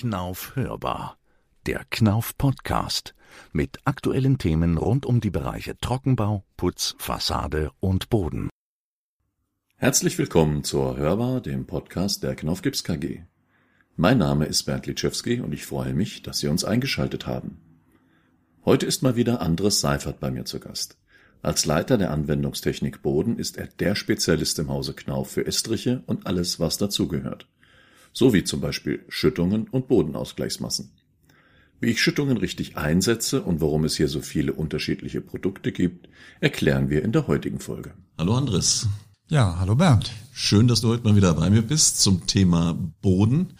Knauf hörbar. Der Knauf Podcast mit aktuellen Themen rund um die Bereiche Trockenbau, Putz, Fassade und Boden. Herzlich willkommen zur Hörbar, dem Podcast der Knauf Gips KG. Mein Name ist Bernd Litschewski und ich freue mich, dass Sie uns eingeschaltet haben. Heute ist mal wieder Andres Seifert bei mir zu Gast. Als Leiter der Anwendungstechnik Boden ist er der Spezialist im Hause Knauf für Estriche und alles, was dazugehört. So wie zum Beispiel Schüttungen und Bodenausgleichsmassen. Wie ich Schüttungen richtig einsetze und warum es hier so viele unterschiedliche Produkte gibt, erklären wir in der heutigen Folge. Hallo Andres. Ja, hallo Bernd. Schön, dass du heute mal wieder bei mir bist zum Thema Boden.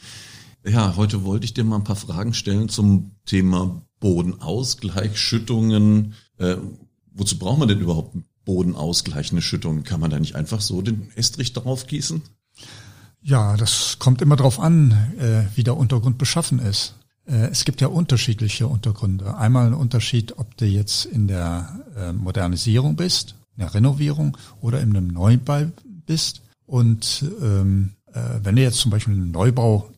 Ja, heute wollte ich dir mal ein paar Fragen stellen zum Thema Bodenausgleich, Schüttungen, äh, wozu braucht man denn überhaupt bodenausgleichende Schüttung? Kann man da nicht einfach so den Estrich drauf gießen? Ja, das kommt immer darauf an, äh, wie der Untergrund beschaffen ist. Äh, es gibt ja unterschiedliche Untergründe. Einmal ein Unterschied, ob du jetzt in der äh, Modernisierung bist, in der Renovierung oder in einem Neubau bist. Und ähm, äh, wenn du jetzt zum Beispiel eine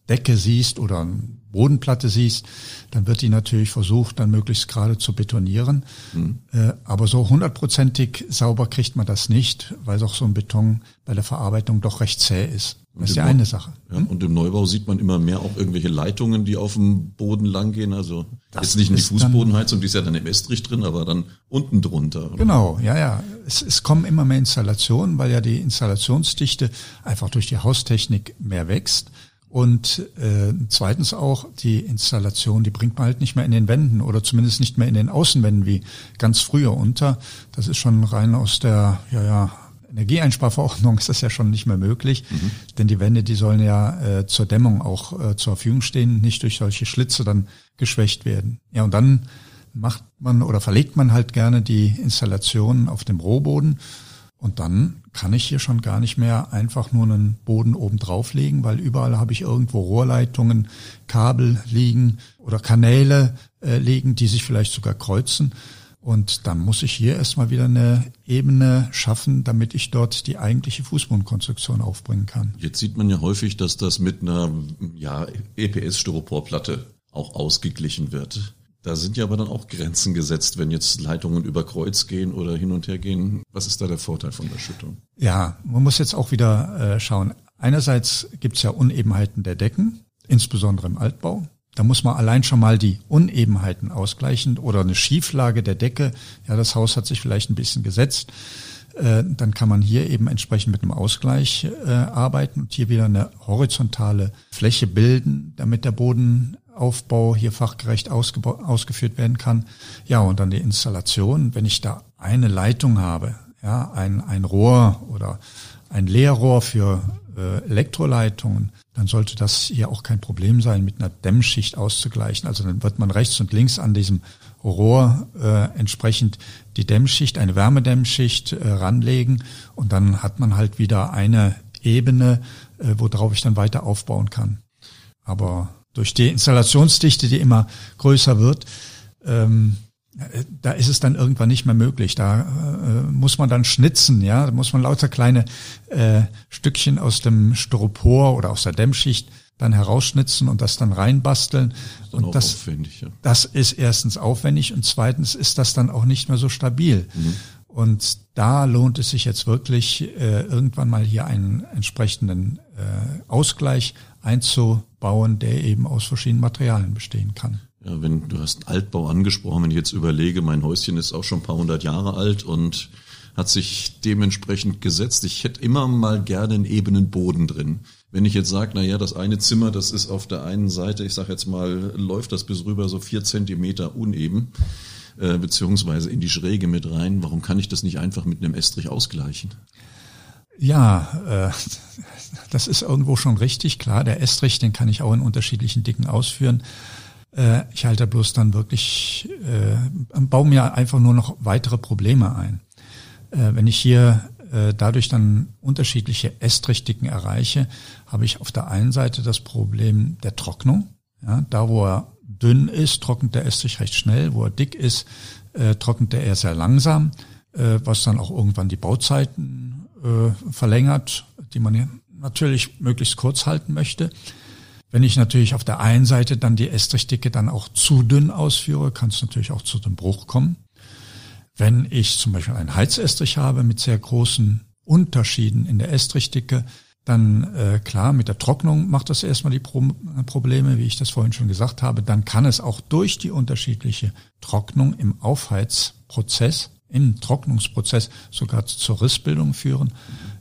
Neubaudecke siehst oder eine Bodenplatte siehst, dann wird die natürlich versucht, dann möglichst gerade zu betonieren. Mhm. Äh, aber so hundertprozentig sauber kriegt man das nicht, weil auch so ein Beton bei der Verarbeitung doch recht zäh ist. Das ist ja eine Sache. Ja, hm? und im Neubau sieht man immer mehr auch irgendwelche Leitungen, die auf dem Boden langgehen. Also das jetzt nicht in die Fußbodenheizung, die ist ja dann im Estrich drin, aber dann unten drunter. Oder? Genau, ja, ja. Es, es kommen immer mehr Installationen, weil ja die Installationsdichte einfach durch die Haustechnik mehr wächst. Und äh, zweitens auch die Installation, die bringt man halt nicht mehr in den Wänden oder zumindest nicht mehr in den Außenwänden wie ganz früher unter. Das ist schon rein aus der ja, ja, Energieeinsparverordnung ist das ja schon nicht mehr möglich, mhm. denn die Wände, die sollen ja äh, zur Dämmung auch äh, zur Verfügung stehen, nicht durch solche Schlitze dann geschwächt werden. Ja, und dann macht man oder verlegt man halt gerne die Installation auf dem Rohboden und dann kann ich hier schon gar nicht mehr einfach nur einen Boden oben drauflegen, weil überall habe ich irgendwo Rohrleitungen, Kabel liegen oder Kanäle äh, liegen, die sich vielleicht sogar kreuzen. Und dann muss ich hier erstmal wieder eine Ebene schaffen, damit ich dort die eigentliche Fußbodenkonstruktion aufbringen kann. Jetzt sieht man ja häufig, dass das mit einer ja, EPS-Styroporplatte auch ausgeglichen wird. Da sind ja aber dann auch Grenzen gesetzt, wenn jetzt Leitungen über Kreuz gehen oder hin und her gehen. Was ist da der Vorteil von der Schüttung? Ja, man muss jetzt auch wieder äh, schauen. Einerseits gibt es ja Unebenheiten der Decken, insbesondere im Altbau. Da muss man allein schon mal die Unebenheiten ausgleichen oder eine Schieflage der Decke. Ja, das Haus hat sich vielleicht ein bisschen gesetzt. Äh, dann kann man hier eben entsprechend mit einem Ausgleich äh, arbeiten und hier wieder eine horizontale Fläche bilden, damit der Bodenaufbau hier fachgerecht ausgeführt werden kann. Ja, und dann die Installation. Wenn ich da eine Leitung habe, ja, ein, ein Rohr oder ein Leerrohr für äh, Elektroleitungen, dann sollte das hier auch kein Problem sein, mit einer Dämmschicht auszugleichen. Also dann wird man rechts und links an diesem Rohr äh, entsprechend die Dämmschicht, eine Wärmedämmschicht äh, ranlegen und dann hat man halt wieder eine Ebene, äh, worauf ich dann weiter aufbauen kann. Aber durch die Installationsdichte, die immer größer wird, ähm, da ist es dann irgendwann nicht mehr möglich. Da äh, muss man dann schnitzen, ja, da muss man lauter kleine äh, Stückchen aus dem Styropor oder aus der Dämmschicht dann herausschnitzen und das dann reinbasteln. Das und das, ja. das ist erstens aufwendig und zweitens ist das dann auch nicht mehr so stabil. Mhm. Und da lohnt es sich jetzt wirklich, äh, irgendwann mal hier einen entsprechenden äh, Ausgleich einzubauen, der eben aus verschiedenen Materialien bestehen kann. Ja, wenn du hast Altbau angesprochen, wenn ich jetzt überlege, mein Häuschen ist auch schon ein paar hundert Jahre alt und hat sich dementsprechend gesetzt. Ich hätte immer mal gerne einen ebenen Boden drin. Wenn ich jetzt sage, na ja, das eine Zimmer, das ist auf der einen Seite, ich sage jetzt mal, läuft das bis rüber so vier Zentimeter uneben, äh, beziehungsweise in die Schräge mit rein. Warum kann ich das nicht einfach mit einem Estrich ausgleichen? Ja, äh, das ist irgendwo schon richtig klar. Der Estrich, den kann ich auch in unterschiedlichen Dicken ausführen. Äh, ich halte bloß dann wirklich, äh, baue mir einfach nur noch weitere Probleme ein. Äh, wenn ich hier äh, dadurch dann unterschiedliche Estrichdicken erreiche, habe ich auf der einen Seite das Problem der Trocknung. Ja, da, wo er dünn ist, trocknet der Estrich recht schnell. Wo er dick ist, äh, trocknet er eher sehr langsam, äh, was dann auch irgendwann die Bauzeiten äh, verlängert, die man natürlich möglichst kurz halten möchte. Wenn ich natürlich auf der einen Seite dann die Estrichdicke dann auch zu dünn ausführe, kann es natürlich auch zu dem Bruch kommen. Wenn ich zum Beispiel einen Heizestrich habe mit sehr großen Unterschieden in der Estrichdicke, dann äh, klar, mit der Trocknung macht das erstmal die Pro Probleme, wie ich das vorhin schon gesagt habe. Dann kann es auch durch die unterschiedliche Trocknung im Aufheizprozess, im Trocknungsprozess sogar zur Rissbildung führen.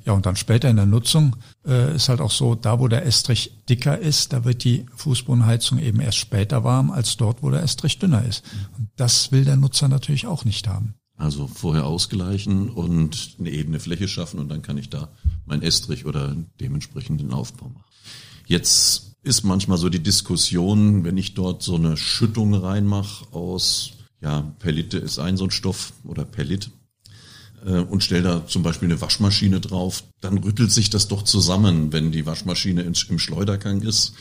Ja, und dann später in der Nutzung äh, ist halt auch so, da wo der Estrich dicker ist, da wird die Fußbodenheizung eben erst später warm, als dort, wo der Estrich dünner ist. Und das will der Nutzer natürlich auch nicht haben. Also vorher ausgleichen und eine ebene Fläche schaffen und dann kann ich da mein Estrich oder dementsprechend den Aufbau machen. Jetzt ist manchmal so die Diskussion, wenn ich dort so eine Schüttung reinmache aus, ja, Pellite ist ein so ein Stoff oder Pellit äh, und stelle da zum Beispiel eine Waschmaschine drauf, dann rüttelt sich das doch zusammen, wenn die Waschmaschine im Schleudergang ist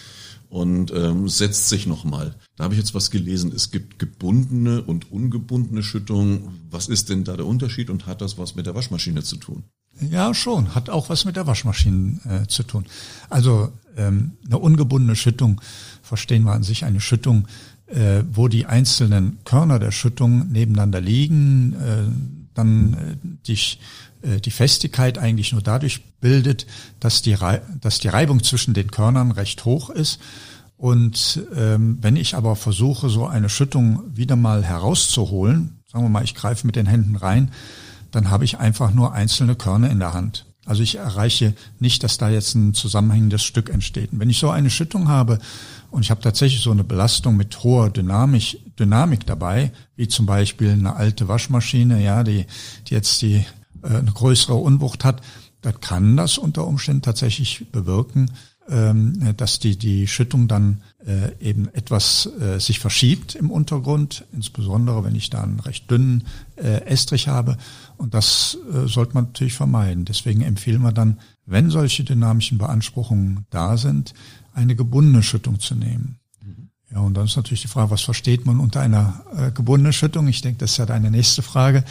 und ähm, setzt sich nochmal. Da habe ich jetzt was gelesen, es gibt gebundene und ungebundene Schüttungen. Was ist denn da der Unterschied und hat das was mit der Waschmaschine zu tun? Ja, schon, hat auch was mit der Waschmaschine äh, zu tun. Also ähm, eine ungebundene Schüttung, verstehen wir an sich eine Schüttung, äh, wo die einzelnen Körner der Schüttung nebeneinander liegen, äh, dann äh, die die Festigkeit eigentlich nur dadurch bildet, dass die, dass die Reibung zwischen den Körnern recht hoch ist. Und ähm, wenn ich aber versuche, so eine Schüttung wieder mal herauszuholen, sagen wir mal, ich greife mit den Händen rein, dann habe ich einfach nur einzelne Körner in der Hand. Also ich erreiche nicht, dass da jetzt ein zusammenhängendes Stück entsteht. Und wenn ich so eine Schüttung habe und ich habe tatsächlich so eine Belastung mit hoher Dynamik, Dynamik dabei, wie zum Beispiel eine alte Waschmaschine, ja, die, die jetzt die äh, eine größere Unwucht hat, dann kann das unter Umständen tatsächlich bewirken, ähm, dass die, die Schüttung dann äh, eben etwas äh, sich verschiebt im Untergrund, insbesondere wenn ich da einen recht dünnen Estrich habe. Und das sollte man natürlich vermeiden. Deswegen empfehlen wir dann, wenn solche dynamischen Beanspruchungen da sind, eine gebundene Schüttung zu nehmen. Ja, und dann ist natürlich die Frage, was versteht man unter einer äh, gebundenen Schüttung? Ich denke, das ist ja deine nächste Frage.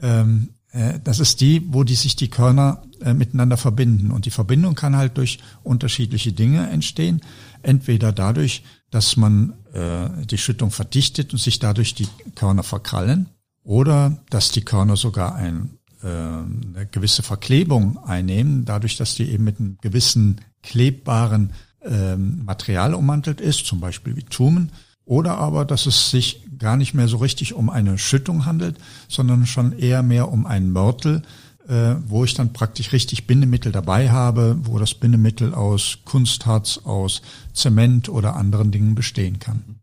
Ähm, äh, das ist die, wo die sich die Körner äh, miteinander verbinden. Und die Verbindung kann halt durch unterschiedliche Dinge entstehen. Entweder dadurch, dass man äh, die Schüttung verdichtet und sich dadurch die Körner verkrallen, oder dass die Körner sogar ein, äh, eine gewisse Verklebung einnehmen, dadurch, dass die eben mit einem gewissen klebbaren äh, Material ummantelt ist, zum Beispiel wie Tumen oder aber, dass es sich gar nicht mehr so richtig um eine Schüttung handelt, sondern schon eher mehr um einen Mörtel, äh, wo ich dann praktisch richtig Bindemittel dabei habe, wo das Bindemittel aus Kunstharz, aus Zement oder anderen Dingen bestehen kann.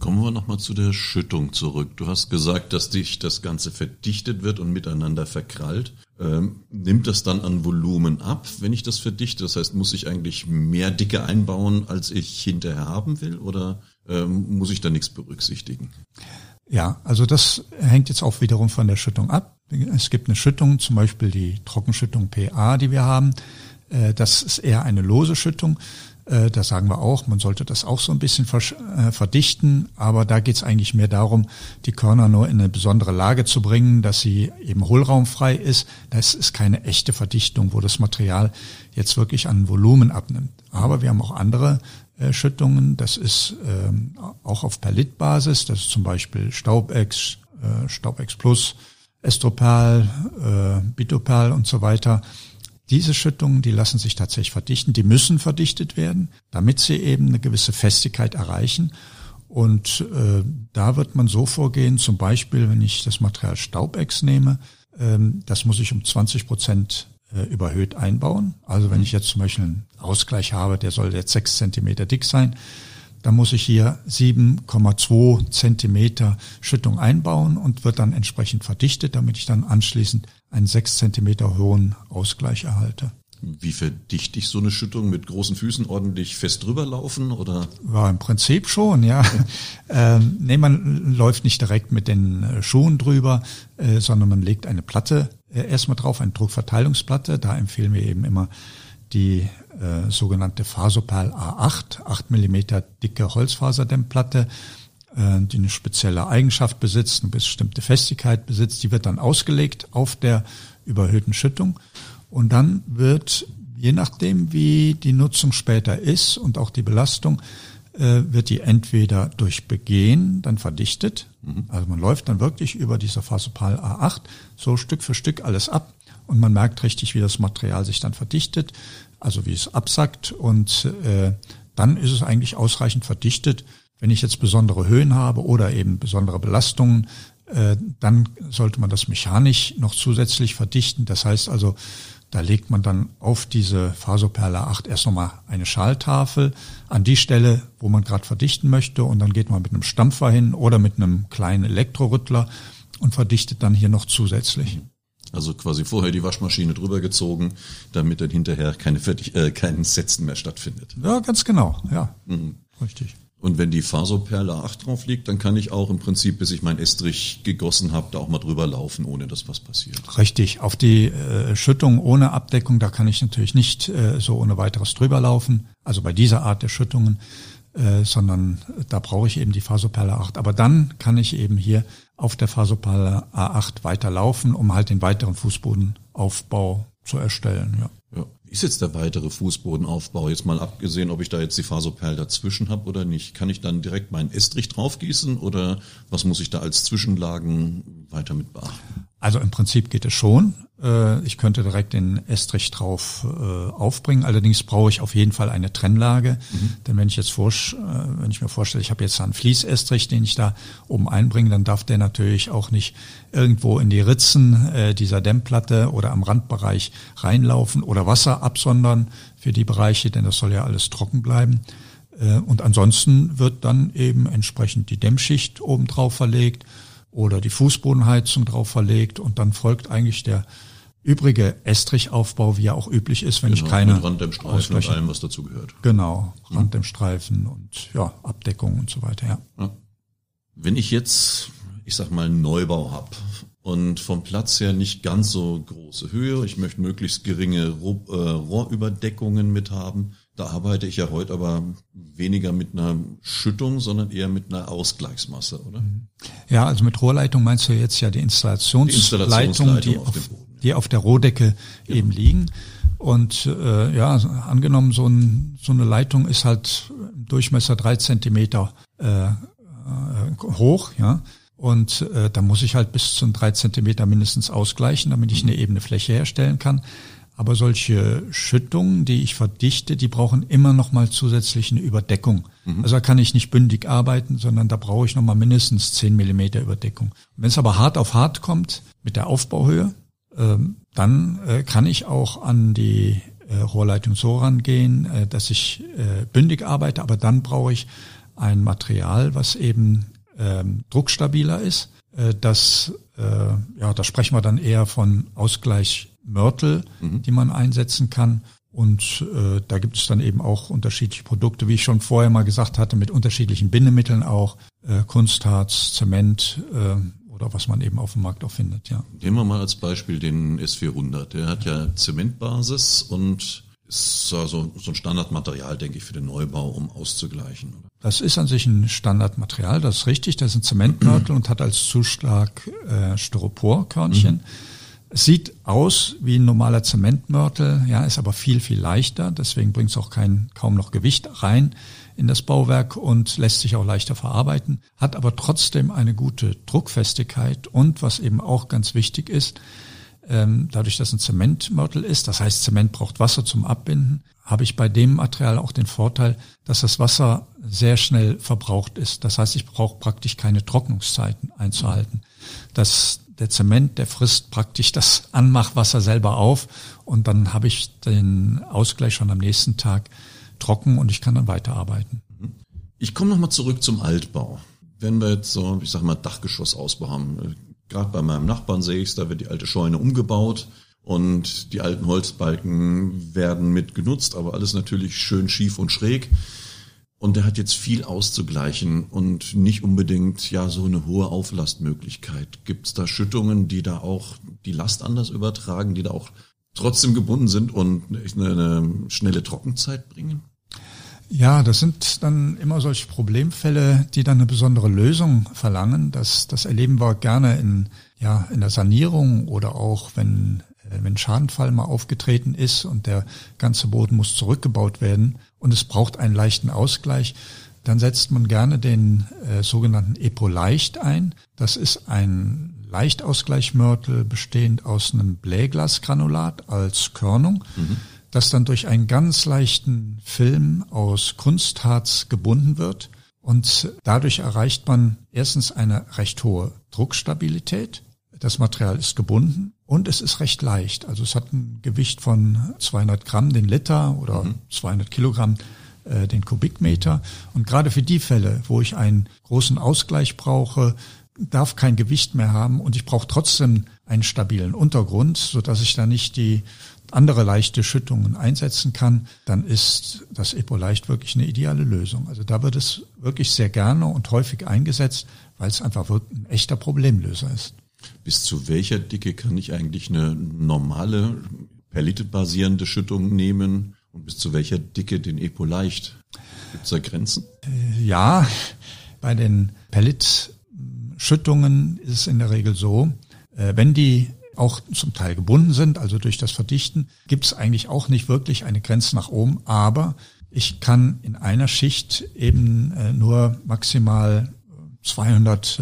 Kommen wir nochmal zu der Schüttung zurück. Du hast gesagt, dass dich das Ganze verdichtet wird und miteinander verkrallt. Ähm, nimmt das dann an Volumen ab, wenn ich das verdichte? Das heißt, muss ich eigentlich mehr Dicke einbauen, als ich hinterher haben will? Oder ähm, muss ich da nichts berücksichtigen? Ja, also das hängt jetzt auch wiederum von der Schüttung ab. Es gibt eine Schüttung, zum Beispiel die Trockenschüttung PA, die wir haben. Äh, das ist eher eine lose Schüttung. Äh, da sagen wir auch, man sollte das auch so ein bisschen äh, verdichten, aber da geht es eigentlich mehr darum, die Körner nur in eine besondere Lage zu bringen, dass sie eben hohlraumfrei ist. Das ist keine echte Verdichtung, wo das Material jetzt wirklich an Volumen abnimmt. Aber wir haben auch andere Schüttungen. Das ist ähm, auch auf Perlitbasis. Das ist zum Beispiel Staubex, äh, Staubex Plus, Estropal, äh, Bitopal und so weiter. Diese Schüttungen, die lassen sich tatsächlich verdichten. Die müssen verdichtet werden, damit sie eben eine gewisse Festigkeit erreichen. Und äh, da wird man so vorgehen, zum Beispiel, wenn ich das Material Staubex nehme, ähm, das muss ich um 20 Prozent äh, überhöht einbauen. Also wenn ich jetzt zum Beispiel einen Ausgleich habe, der soll jetzt sechs Zentimeter dick sein, dann muss ich hier 7,2 Zentimeter Schüttung einbauen und wird dann entsprechend verdichtet, damit ich dann anschließend einen sechs Zentimeter hohen Ausgleich erhalte. Wie verdichte ich so eine Schüttung mit großen Füßen ordentlich fest drüber laufen oder? War im Prinzip schon, ja. ähm, nee, man läuft nicht direkt mit den äh, Schuhen drüber, äh, sondern man legt eine Platte erstmal drauf, eine Druckverteilungsplatte. Da empfehlen wir eben immer die äh, sogenannte Fasopal A8, 8 Millimeter dicke Holzfaserdämmplatte, äh, die eine spezielle Eigenschaft besitzt, eine bestimmte Festigkeit besitzt. Die wird dann ausgelegt auf der überhöhten Schüttung und dann wird Je nachdem, wie die Nutzung später ist und auch die Belastung, äh, wird die entweder durch Begehen dann verdichtet. Mhm. Also man läuft dann wirklich über dieser Phasopal A8 so Stück für Stück alles ab und man merkt richtig, wie das Material sich dann verdichtet, also wie es absackt und äh, dann ist es eigentlich ausreichend verdichtet. Wenn ich jetzt besondere Höhen habe oder eben besondere Belastungen, dann sollte man das mechanisch noch zusätzlich verdichten. Das heißt also, da legt man dann auf diese Fasoperle 8 erst nochmal eine Schaltafel an die Stelle, wo man gerade verdichten möchte und dann geht man mit einem Stampfer hin oder mit einem kleinen Elektrorüttler und verdichtet dann hier noch zusätzlich. Also quasi vorher die Waschmaschine drüber gezogen, damit dann hinterher keine fertig, äh, kein Setzen mehr stattfindet. Ja, ganz genau, ja. Mhm. Richtig. Und wenn die Fasoperle 8 drauf liegt, dann kann ich auch im Prinzip, bis ich mein Estrich gegossen habe, da auch mal drüber laufen, ohne dass was passiert. Richtig. Auf die äh, Schüttung ohne Abdeckung, da kann ich natürlich nicht äh, so ohne weiteres drüber laufen. Also bei dieser Art der Schüttungen, äh, sondern da brauche ich eben die Fasoperle 8. Aber dann kann ich eben hier auf der Fasoperle A8 weiterlaufen, um halt den weiteren Fußbodenaufbau zu erstellen. Ja. Ist jetzt der weitere Fußbodenaufbau? Jetzt mal abgesehen, ob ich da jetzt die Fasoperl dazwischen habe oder nicht. Kann ich dann direkt meinen Estrich draufgießen oder was muss ich da als Zwischenlagen weiter mit beachten? Also im Prinzip geht es schon. Äh, ich könnte direkt den Estrich drauf äh, aufbringen. Allerdings brauche ich auf jeden Fall eine Trennlage. Mhm. Denn wenn ich jetzt vor, äh, wenn ich mir vorstelle, ich habe jetzt einen Fließestrich, den ich da oben einbringe, dann darf der natürlich auch nicht irgendwo in die Ritzen dieser Dämmplatte oder am Randbereich reinlaufen oder Wasser absondern für die Bereiche, denn das soll ja alles trocken bleiben. Und ansonsten wird dann eben entsprechend die Dämmschicht oben drauf verlegt oder die Fußbodenheizung drauf verlegt und dann folgt eigentlich der übrige Estrichaufbau, wie er auch üblich ist, wenn genau, ich keine mit Randdämmstreifen und allem, was dazu gehört. Genau, mhm. Randdämmstreifen und ja, Abdeckung und so weiter, ja. ja. Wenn ich jetzt, ich sag mal, einen Neubau habe und vom Platz her nicht ganz so große Höhe, ich möchte möglichst geringe äh, Rohrüberdeckungen mit haben, da arbeite ich ja heute aber weniger mit einer Schüttung, sondern eher mit einer Ausgleichsmasse, oder? Ja, also mit Rohrleitung meinst du jetzt ja die Installationsleitungen, die, auf, die auf der Rohdecke genau. eben liegen. Und äh, ja, angenommen, so, ein, so eine Leitung ist halt im Durchmesser drei Zentimeter äh, äh, hoch, ja. Und äh, da muss ich halt bis zu drei Zentimeter mindestens ausgleichen, damit ich eine ebene Fläche herstellen kann. Aber solche Schüttungen, die ich verdichte, die brauchen immer noch mal zusätzlich eine Überdeckung. Mhm. Also da kann ich nicht bündig arbeiten, sondern da brauche ich noch mal mindestens 10 Millimeter Überdeckung. Wenn es aber hart auf hart kommt mit der Aufbauhöhe, ähm, dann äh, kann ich auch an die äh, Rohrleitung so rangehen, äh, dass ich äh, bündig arbeite, aber dann brauche ich ein Material, was eben ähm, druckstabiler ist. Äh, das, äh, ja, da sprechen wir dann eher von Ausgleich Mörtel, mhm. die man einsetzen kann. Und äh, da gibt es dann eben auch unterschiedliche Produkte, wie ich schon vorher mal gesagt hatte, mit unterschiedlichen Bindemitteln auch, äh, Kunstharz, Zement äh, oder was man eben auf dem Markt auch findet, ja. Nehmen wir mal als Beispiel den S400. Der hat ja Zementbasis und ist so, so ein Standardmaterial, denke ich, für den Neubau, um auszugleichen. Das ist an sich ein Standardmaterial, das ist richtig. Das ist ein Zementmörtel und hat als Zuschlag äh, Styroporkörnchen. Mhm. Sieht aus wie ein normaler Zementmörtel, ja, ist aber viel, viel leichter. Deswegen bringt es auch kein, kaum noch Gewicht rein in das Bauwerk und lässt sich auch leichter verarbeiten, hat aber trotzdem eine gute Druckfestigkeit und was eben auch ganz wichtig ist, ähm, dadurch, dass ein Zementmörtel ist, das heißt Zement braucht Wasser zum Abbinden, habe ich bei dem Material auch den Vorteil, dass das Wasser sehr schnell verbraucht ist. Das heißt, ich brauche praktisch keine Trocknungszeiten einzuhalten. Das der Zement, der frisst praktisch das Anmachwasser selber auf und dann habe ich den Ausgleich schon am nächsten Tag trocken und ich kann dann weiterarbeiten. Ich komme nochmal zurück zum Altbau. Wenn wir jetzt so, ich sag mal, Dachgeschossausbau haben, gerade bei meinem Nachbarn sehe ich es, da wird die alte Scheune umgebaut und die alten Holzbalken werden mit genutzt, aber alles natürlich schön schief und schräg. Und der hat jetzt viel auszugleichen und nicht unbedingt ja so eine hohe Auflastmöglichkeit. Gibt es da Schüttungen, die da auch die Last anders übertragen, die da auch trotzdem gebunden sind und eine, eine schnelle Trockenzeit bringen? Ja, das sind dann immer solche Problemfälle, die dann eine besondere Lösung verlangen. Das, das erleben wir gerne in, ja, in der Sanierung oder auch wenn wenn Schadenfall mal aufgetreten ist und der ganze Boden muss zurückgebaut werden und es braucht einen leichten Ausgleich, dann setzt man gerne den äh, sogenannten Epo-Leicht ein. Das ist ein Leichtausgleichmörtel bestehend aus einem Blähglasgranulat als Körnung, mhm. das dann durch einen ganz leichten Film aus Kunstharz gebunden wird. Und dadurch erreicht man erstens eine recht hohe Druckstabilität. Das Material ist gebunden und es ist recht leicht. Also es hat ein Gewicht von 200 Gramm den Liter oder mhm. 200 Kilogramm äh, den Kubikmeter. Und gerade für die Fälle, wo ich einen großen Ausgleich brauche, darf kein Gewicht mehr haben und ich brauche trotzdem einen stabilen Untergrund, so dass ich da nicht die andere leichte Schüttungen einsetzen kann, dann ist das Epo leicht wirklich eine ideale Lösung. Also da wird es wirklich sehr gerne und häufig eingesetzt, weil es einfach wirklich ein echter Problemlöser ist. Bis zu welcher Dicke kann ich eigentlich eine normale Perlite-basierende Schüttung nehmen und bis zu welcher Dicke den Epo leicht? Gibt es da Grenzen? Äh, ja, bei den Pellet Schüttungen ist es in der Regel so, äh, wenn die auch zum Teil gebunden sind, also durch das Verdichten, gibt es eigentlich auch nicht wirklich eine Grenze nach oben, aber ich kann in einer Schicht eben äh, nur maximal 200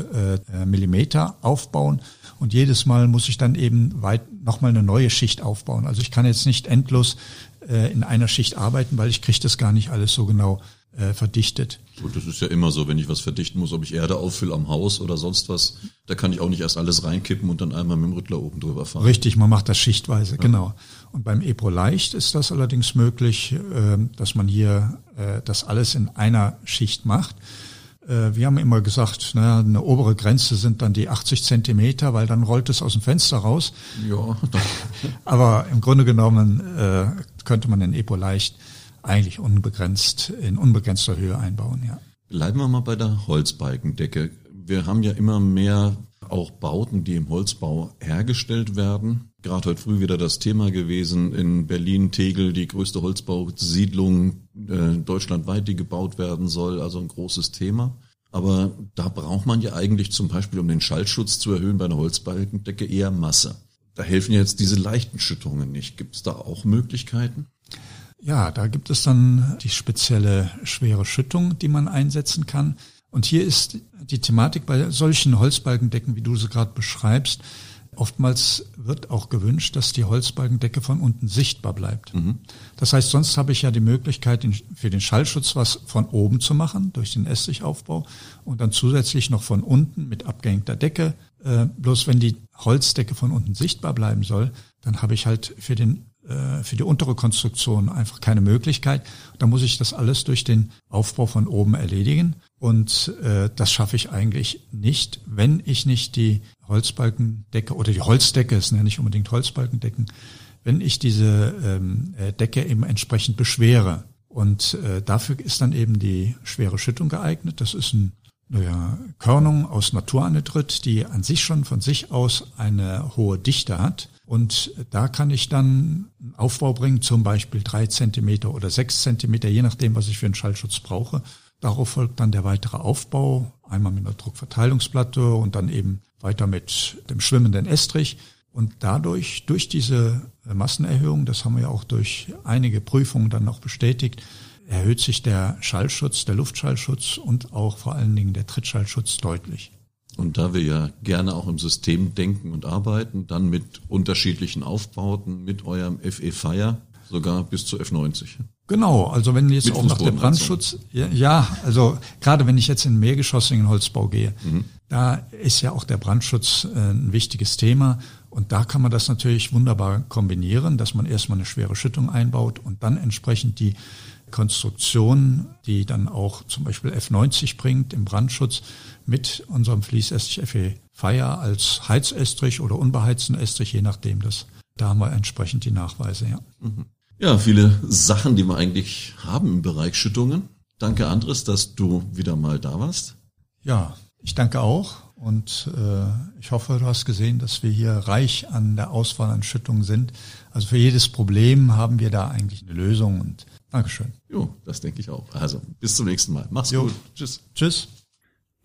äh, Millimeter aufbauen und jedes Mal muss ich dann eben weit nochmal eine neue Schicht aufbauen. Also ich kann jetzt nicht endlos in einer Schicht arbeiten, weil ich kriege das gar nicht alles so genau äh, verdichtet. Gut, das ist ja immer so, wenn ich was verdichten muss, ob ich Erde auffülle am Haus oder sonst was, da kann ich auch nicht erst alles reinkippen und dann einmal mit dem Rüttler oben drüber fahren. Richtig, man macht das schichtweise, ja. genau. Und beim Epro Leicht ist das allerdings möglich, äh, dass man hier äh, das alles in einer Schicht macht. Äh, wir haben immer gesagt, na, eine obere Grenze sind dann die 80 Zentimeter, weil dann rollt es aus dem Fenster raus. Ja. Aber im Grunde genommen äh, könnte man den Epo leicht eigentlich unbegrenzt, in unbegrenzter Höhe einbauen, ja. Bleiben wir mal bei der Holzbalkendecke. Wir haben ja immer mehr auch Bauten, die im Holzbau hergestellt werden. Gerade heute früh wieder das Thema gewesen in Berlin, Tegel, die größte Holzbausiedlung äh, deutschlandweit, die gebaut werden soll. Also ein großes Thema. Aber da braucht man ja eigentlich zum Beispiel, um den Schallschutz zu erhöhen bei einer Holzbalkendecke, eher Masse. Da helfen ja jetzt diese leichten Schüttungen nicht. Gibt es da auch Möglichkeiten? Ja, da gibt es dann die spezielle schwere Schüttung, die man einsetzen kann. Und hier ist die Thematik bei solchen Holzbalkendecken, wie du sie gerade beschreibst, oftmals wird auch gewünscht, dass die Holzbalkendecke von unten sichtbar bleibt. Mhm. Das heißt, sonst habe ich ja die Möglichkeit, für den Schallschutz was von oben zu machen, durch den Essigaufbau und dann zusätzlich noch von unten mit abgehängter Decke. Äh, bloß wenn die Holzdecke von unten sichtbar bleiben soll, dann habe ich halt für den äh, für die untere Konstruktion einfach keine Möglichkeit. Da muss ich das alles durch den Aufbau von oben erledigen. Und äh, das schaffe ich eigentlich nicht, wenn ich nicht die Holzbalkendecke oder die Holzdecke, es sind ja nicht unbedingt Holzbalkendecken, wenn ich diese ähm, äh, Decke eben entsprechend beschwere. Und äh, dafür ist dann eben die schwere Schüttung geeignet. Das ist ein naja, Körnung aus Naturanhydrit, die an sich schon von sich aus eine hohe Dichte hat und da kann ich dann einen Aufbau bringen, zum Beispiel drei Zentimeter oder sechs Zentimeter, je nachdem, was ich für einen Schallschutz brauche. Darauf folgt dann der weitere Aufbau, einmal mit einer Druckverteilungsplatte und dann eben weiter mit dem schwimmenden Estrich. Und dadurch, durch diese Massenerhöhung, das haben wir ja auch durch einige Prüfungen dann noch bestätigt, erhöht sich der Schallschutz, der Luftschallschutz und auch vor allen Dingen der Trittschallschutz deutlich. Und da wir ja gerne auch im System denken und arbeiten, dann mit unterschiedlichen Aufbauten, mit eurem FE Fire, sogar bis zu F90. Genau, also wenn jetzt mit auch nach der Brandschutz, ja, ja, also gerade wenn ich jetzt in mehrgeschossigen Holzbau gehe, mhm. da ist ja auch der Brandschutz äh, ein wichtiges Thema. Und da kann man das natürlich wunderbar kombinieren, dass man erstmal eine schwere Schüttung einbaut und dann entsprechend die Konstruktion, die dann auch zum Beispiel F90 bringt im Brandschutz, mit unserem Fließestrich FE Fire als Heizestrich oder unbeheizten Estrich, je nachdem. Das, da haben wir entsprechend die Nachweise, ja. Mhm. Ja, viele Sachen, die wir eigentlich haben im Bereich Schüttungen. Danke, Andres, dass du wieder mal da warst. Ja, ich danke auch und äh, ich hoffe, du hast gesehen, dass wir hier reich an der Auswahl an Schüttungen sind. Also für jedes Problem haben wir da eigentlich eine Lösung und Dankeschön. Jo, das denke ich auch. Also bis zum nächsten Mal. Mach's jo. gut. Tschüss. Tschüss.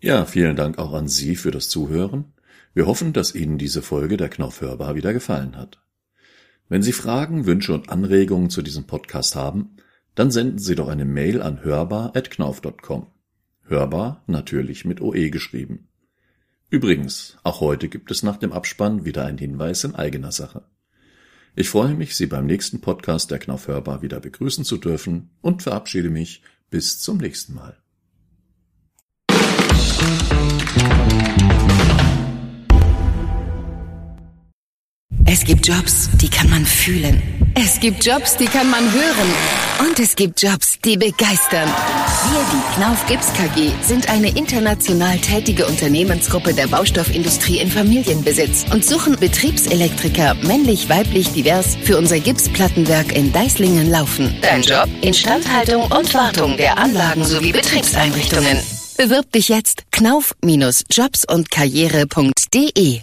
Ja, vielen Dank auch an Sie für das Zuhören. Wir hoffen, dass Ihnen diese Folge der Knauf hörbar wieder gefallen hat. Wenn Sie Fragen, Wünsche und Anregungen zu diesem Podcast haben, dann senden Sie doch eine Mail an hörbar.knauf.com. Hörbar natürlich mit OE geschrieben. Übrigens, auch heute gibt es nach dem Abspann wieder einen Hinweis in eigener Sache. Ich freue mich, Sie beim nächsten Podcast der Knauf Hörbar wieder begrüßen zu dürfen und verabschiede mich bis zum nächsten Mal. Es gibt Jobs, die kann man fühlen. Es gibt Jobs, die kann man hören. Und es gibt Jobs, die begeistern. Wir, die Knauf Gips KG, sind eine international tätige Unternehmensgruppe der Baustoffindustrie in Familienbesitz und suchen Betriebselektriker, männlich, weiblich, divers, für unser Gipsplattenwerk in Deislingen laufen. Dein Job? Instandhaltung und Wartung der Anlagen sowie Betriebseinrichtungen. Bewirb dich jetzt knauf-jobs und karriere.de